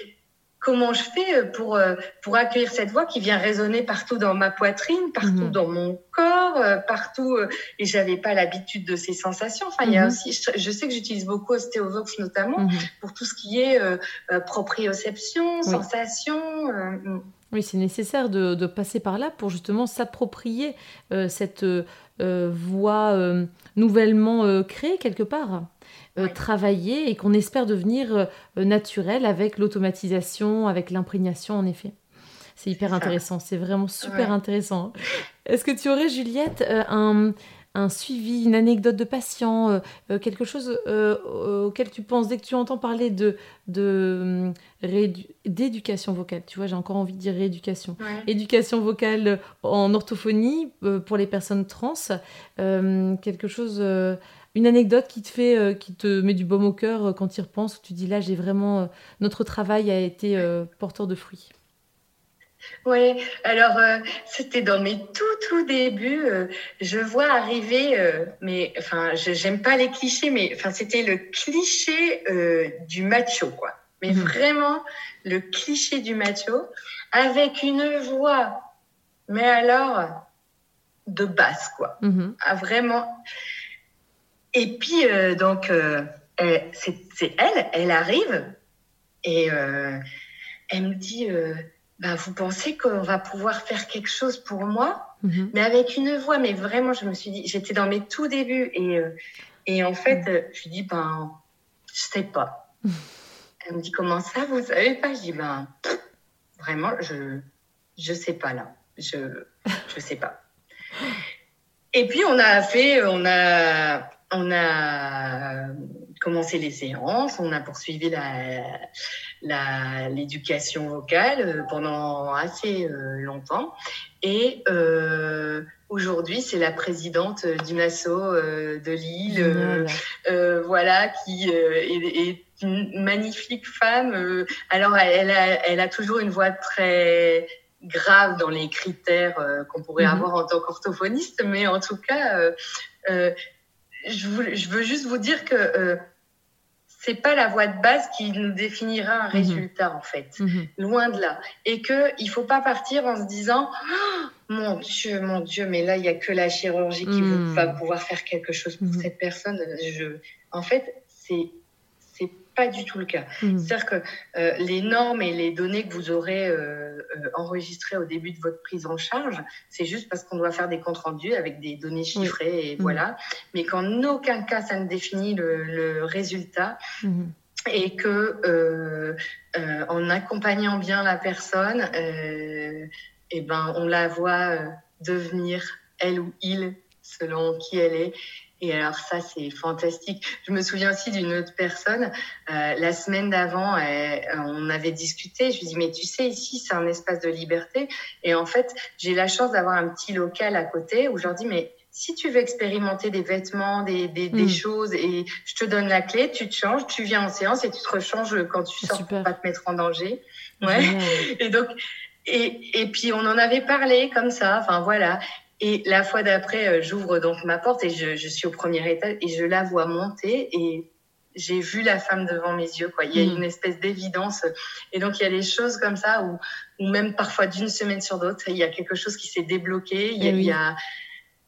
comment je fais euh, pour, euh, pour accueillir cette voix qui vient résonner partout dans ma poitrine, partout mhm. dans mon corps, euh, partout. et j'avais pas l'habitude de ces sensations. Enfin, il y a mhm. aussi, je, sais que j'utilise beaucoup Ostéovox notamment mhm. pour tout ce qui est proprioception, sensation. Mm. oui, c'est nécessaire de, de, passer par là pour justement s'approprier cette voix nouvellement créée quelque part. Euh, travailler et qu'on espère devenir euh, naturel avec l'automatisation, avec l'imprégnation en effet. C'est hyper intéressant, c'est vraiment super intéressant. Est-ce que tu aurais, Juliette, euh, un, un, suivi, une anecdote de patient, quelque chose auquel tu penses dès que tu entends parler de, de d'éducation vocale Tu vois, j'ai encore envie de dire rééducation. Éducation vocale en orthophonie pour les personnes trans, quelque chose une anecdote qui te fait, euh, qui te met du baume au cœur euh, quand tu y repenses, où tu dis là, j'ai vraiment, euh, notre travail a été porteur de fruits. Oui, alors c'était dans mes tout tout débuts. je vois arriver, mais enfin, j'aime pas les clichés, mais enfin, c'était le cliché du macho, quoi. Mais mhm. vraiment le cliché du macho, avec une voix, mais alors de basse, quoi. Mhm. Ah, vraiment. Et puis, euh, donc, euh, c'est elle, elle arrive et euh, elle me dit bah, Vous pensez qu'on va pouvoir faire quelque chose pour moi? Mhm. Mais avec une voix, mais vraiment, je me suis dit J'étais dans mes tout débuts et, et en fait, je lui dis Ben, je sais pas. <laughs> Elle me dit Comment ça, vous savez pas? Je dis Ben, vraiment, je je sais pas là. Je je sais pas. Et puis on a fait, on a on a commencé les séances, on a poursuivi l'éducation vocale euh, pendant assez euh, longtemps. Et euh, aujourd'hui, c'est la présidente d'une asso de Lille, voilà, qui est, une magnifique femme. alors, elle a, elle a toujours une voix très grave dans les critères qu'on pourrait mhm. avoir en tant qu'orthophoniste, mais en tout cas, je, veux juste vous dire que euh, c'est pas la voie de base qui nous définira un mhm. résultat en fait, mhm. loin de là, et que il faut pas partir en se disant oh, mon Dieu, mon Dieu, mais là il y a que la chirurgie qui mhm. va pouvoir faire quelque chose pour cette personne. Je, en fait, c'est pas du tout le cas. Mmh. C'est-à-dire que euh, les normes et les données que vous aurez euh, euh, enregistrées au début de votre prise en charge, c'est juste parce qu'on doit faire des comptes rendus avec des données chiffrées et mmh. voilà. Mais qu'en aucun cas ça ne définit le, résultat. Mmh. Et que en accompagnant bien la personne, et eh ben on la voit devenir elle ou il selon qui elle est et alors ça, c'est fantastique. Je me souviens aussi d'une autre personne. Euh, la semaine d'avant, on avait discuté. Je lui dis, mais tu sais, ici, c'est un espace de liberté. Et en fait, j'ai la chance d'avoir un petit local à côté où je leur dis, mais si tu veux expérimenter des vêtements, des, des, des hmm. choses, et je te donne la clé, tu te changes, tu viens en séance et tu te rechanges quand tu sors pour pas te mettre en danger. Ouais. Et donc, et, et puis on en avait parlé comme ça. Enfin voilà. Et la fois d'après, j'ouvre donc ma porte et je, je, suis au premier étage et je la vois monter et j'ai vu la femme devant mes yeux. Quoi. Il y a mm. une espèce d'évidence. Et donc, il y a des choses comme ça où, où même parfois d'une semaine sur l'autre, il y a quelque chose qui s'est débloqué. Il y, a, eh il y a,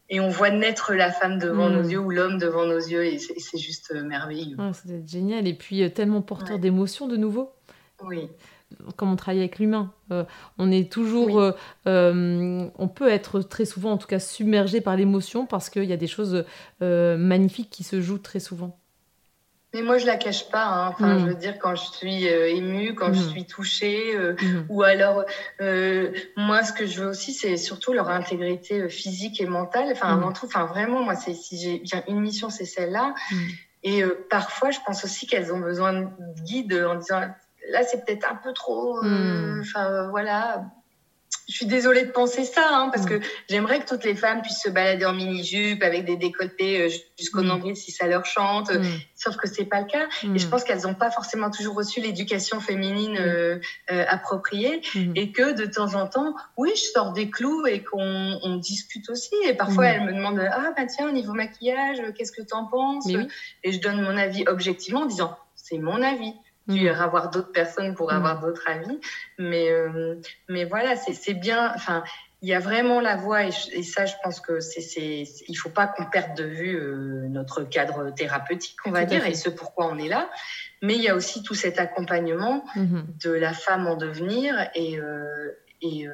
et on voit naître la femme devant nos mm. yeux ou l'homme devant nos yeux. Et c'est juste euh, merveilleux. C'est génial. Et puis, euh, tellement porteur d'émotions de nouveau. Oui comme on travaille avec l'humain. Euh, on est toujours, on peut être très souvent, en tout cas, submergé par l'émotion parce qu'il y a des choses magnifiques qui se jouent très souvent. Mais moi, je la cache pas. Hein. Enfin, mm. je veux dire, quand je suis euh, émue, quand je mm. suis touchée, euh, mm. ou alors, euh, moi, ce que je veux aussi, c'est surtout leur intégrité physique et mentale. Enfin, avant tout, enfin, vraiment, moi, c'est si j'ai bien une mission, c'est celle-là. Et parfois, je pense aussi qu'elles ont besoin de guide en disant, là, c'est peut-être un peu trop. Enfin, voilà je suis désolée de penser ça, hein, parce mm. que j'aimerais que toutes les femmes puissent se balader en mini-jupe avec des décolletés euh, jusqu'au mm. nombril si ça leur chante, mm. sauf que c'est pas le cas. Et je pense qu'elles n'ont pas forcément toujours reçu l'éducation féminine euh, euh, appropriée, et que de temps en temps, oui, je sors des clous et qu'on on discute aussi. Et parfois, elles me demandent ah bah tiens au niveau maquillage, qu'est-ce que tu en penses Et je donne mon avis objectivement en disant c'est mon avis. Tu iras mm. voir d'autres personnes pour avoir mm. d'autres avis. Mais, euh, mais voilà, c'est bien. Enfin, il y a vraiment la voix et, ça, je pense que c'est, c'est, il faut pas qu'on perde de vue euh, notre cadre thérapeutique, on va dire, et ce pourquoi on est là. Mais il y a aussi tout cet accompagnement mm-hmm. de la femme en devenir et, euh, et,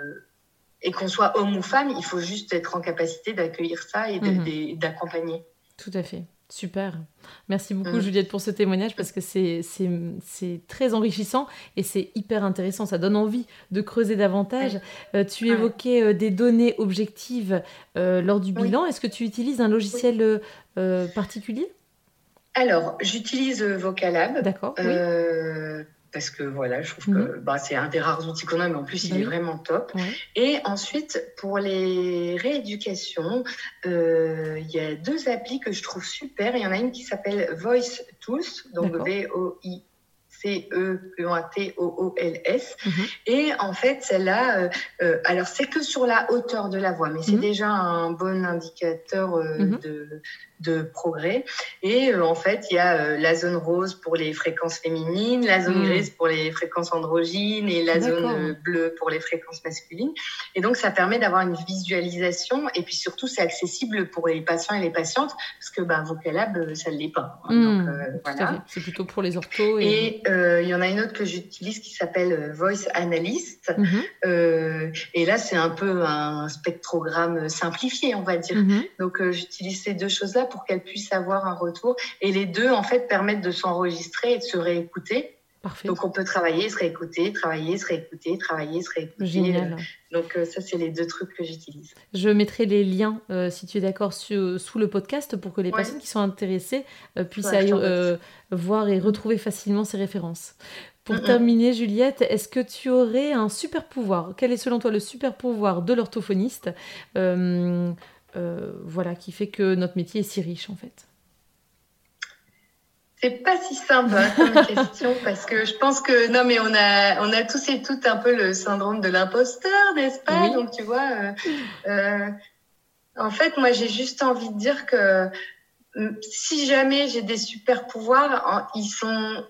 et qu'on soit homme ou femme, il faut juste être en capacité d'accueillir ça et mm-hmm. d'accompagner. Tout à fait. Super. Merci beaucoup, mm. Juliette, pour ce témoignage parce que c'est très enrichissant et c'est hyper intéressant. Ça donne envie de creuser davantage. Euh, tu évoquais euh, des données objectives euh, lors du bilan. Est-ce que tu utilises un logiciel particulier? Alors, j'utilise Vocalab. D'accord parce que voilà, je trouve que mhm. bah, c'est un des rares outils qu'on a, mais en plus, il est vraiment top. Et ensuite, pour les rééducations, euh, il y a deux applis que je trouve super. Il y en a une qui s'appelle Voice Tools, donc V-O-I C-E-T-O-O-L-S. Mhm. Et en fait, celle-là, euh, euh, alors c'est que sur la hauteur de la voix, mais c'est mhm. déjà un bon indicateur de, de progrès. Et euh, en fait, il y a euh, la zone rose pour les fréquences féminines, la zone hmm. grise pour les fréquences androgynes et la zone euh, bleue pour les fréquences masculines. Et donc, ça permet d'avoir une visualisation. Et puis surtout, c'est accessible pour les patients et les patientes parce que bah, Vocalab, ça ne l'est pas. Hein. Hmm. Donc, voilà. C'est plutôt pour les orthos. Et il y en a une autre que j'utilise qui s'appelle Voice Analyst. Mhm. et là, c'est un peu un spectrogramme simplifié, on va dire. Mhm. Donc, j'utilise ces deux choses-là pour qu'elle puisse avoir un retour. Et les deux, en fait, permettent de s'enregistrer et de se réécouter. Parfait. Donc on peut travailler, se réécouter, travailler, se réécouter, travailler, se réécouter. Génial. Donc euh, ça, c'est les deux trucs que j'utilise. Je mettrai les liens, euh, si tu es d'accord, sous le podcast pour que les personnes qui sont intéressées euh, puissent aller voir et retrouver facilement ces références. Pour terminer, Juliette, est-ce que tu aurais un super pouvoir? Quel est selon toi le super pouvoir de l'orthophoniste? Voilà, qui fait que notre métier est si riche en fait c'est pas si simple hein, comme <laughs> question parce que je pense que non mais on a on a tous et toutes un peu le syndrome de l'imposteur n'est-ce pas? Donc tu vois euh, euh, en fait moi j'ai juste envie de dire que si jamais j'ai des super pouvoirs ils sont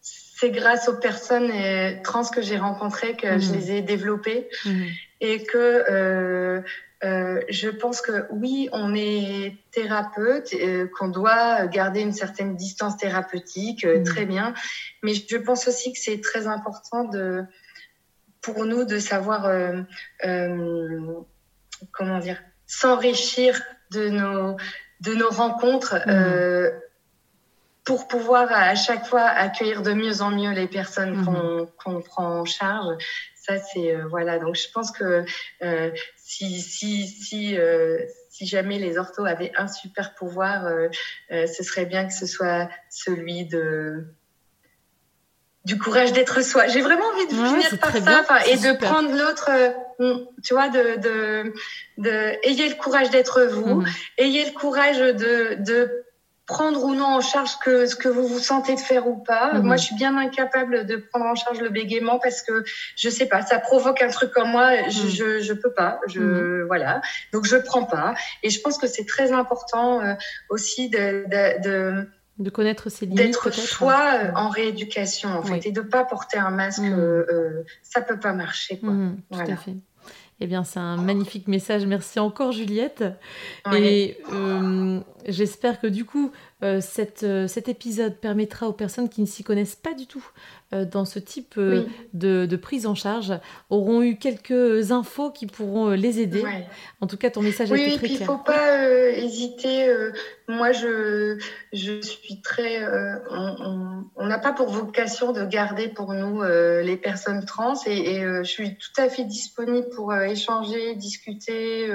c'est grâce aux personnes trans que j'ai rencontrées que je mmh. les ai développées mmh. et que euh, je pense que oui, on est thérapeute, euh, qu'on doit garder une certaine distance thérapeutique, euh, très bien. Mais je pense aussi que c'est très important de, pour nous de savoir, comment dire, s'enrichir de nos, de nos rencontres. pour pouvoir à chaque fois accueillir de mieux en mieux les personnes mmh. qu'on prend en charge, ça c'est voilà donc je pense que si, si, si, euh, si jamais les orthos avaient un super pouvoir, euh, euh, ce serait bien que ce soit celui de du courage d'être soi. J'ai vraiment envie de finir par ça et de prendre l'autre, tu vois, de, de, de, ayez le courage d'être vous, mhm. ayez le courage de, de prendre ou non en charge que, ce que vous vous sentez de faire ou pas. Mhm. Moi, je suis bien incapable de prendre en charge le bégaiement parce que je sais pas, ça provoque un truc en moi. Je, Mhm. je, je peux pas. Je, Mhm. Voilà. Donc, je prends pas. Et je pense que c'est très important euh, aussi de, de, de De connaître ses limites. d'être peut-être. soi euh, en rééducation en fait et de pas porter un masque Mhm. euh, ça peut pas marcher quoi. Tout Voilà. à fait. Eh bien, c'est un magnifique message. Merci encore, Juliette. Et euh, j'espère que du coup, euh, cette, euh, cet épisode permettra aux personnes qui ne s'y connaissent pas du tout dans ce type Oui. de, de prise en charge auront eu quelques infos qui pourront les aider. En tout cas, ton message a été très puis il clair. faut pas hésiter. Moi, je, je suis très. euh, on- n'a pas pour vocation de garder pour nous euh, les personnes trans et, euh, je suis tout à fait disponible pour échanger, discuter.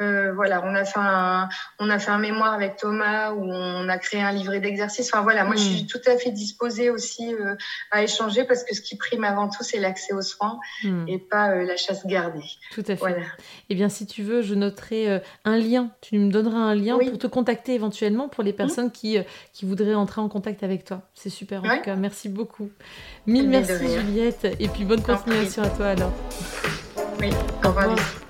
Euh, voilà, on a fait un, on a fait un mémoire avec Thomas où on a créé un livret d'exercices. Enfin voilà, moi je suis tout à fait disposée aussi euh, à échanger parce que ce qui prime avant tout c'est l'accès aux soins Hmm, et pas euh, la chasse gardée. tout à fait. Voilà. Eh bien, si tu veux, je noterai un lien. Tu me donneras un lien Oui. pour te contacter éventuellement pour les personnes qui, qui voudraient entrer en contact avec toi. C'est super en Ouais. tout cas. Merci beaucoup. Mille Mais de merci. Juliette. Et puis bonne continuation à toi alors. Oui, Au revoir.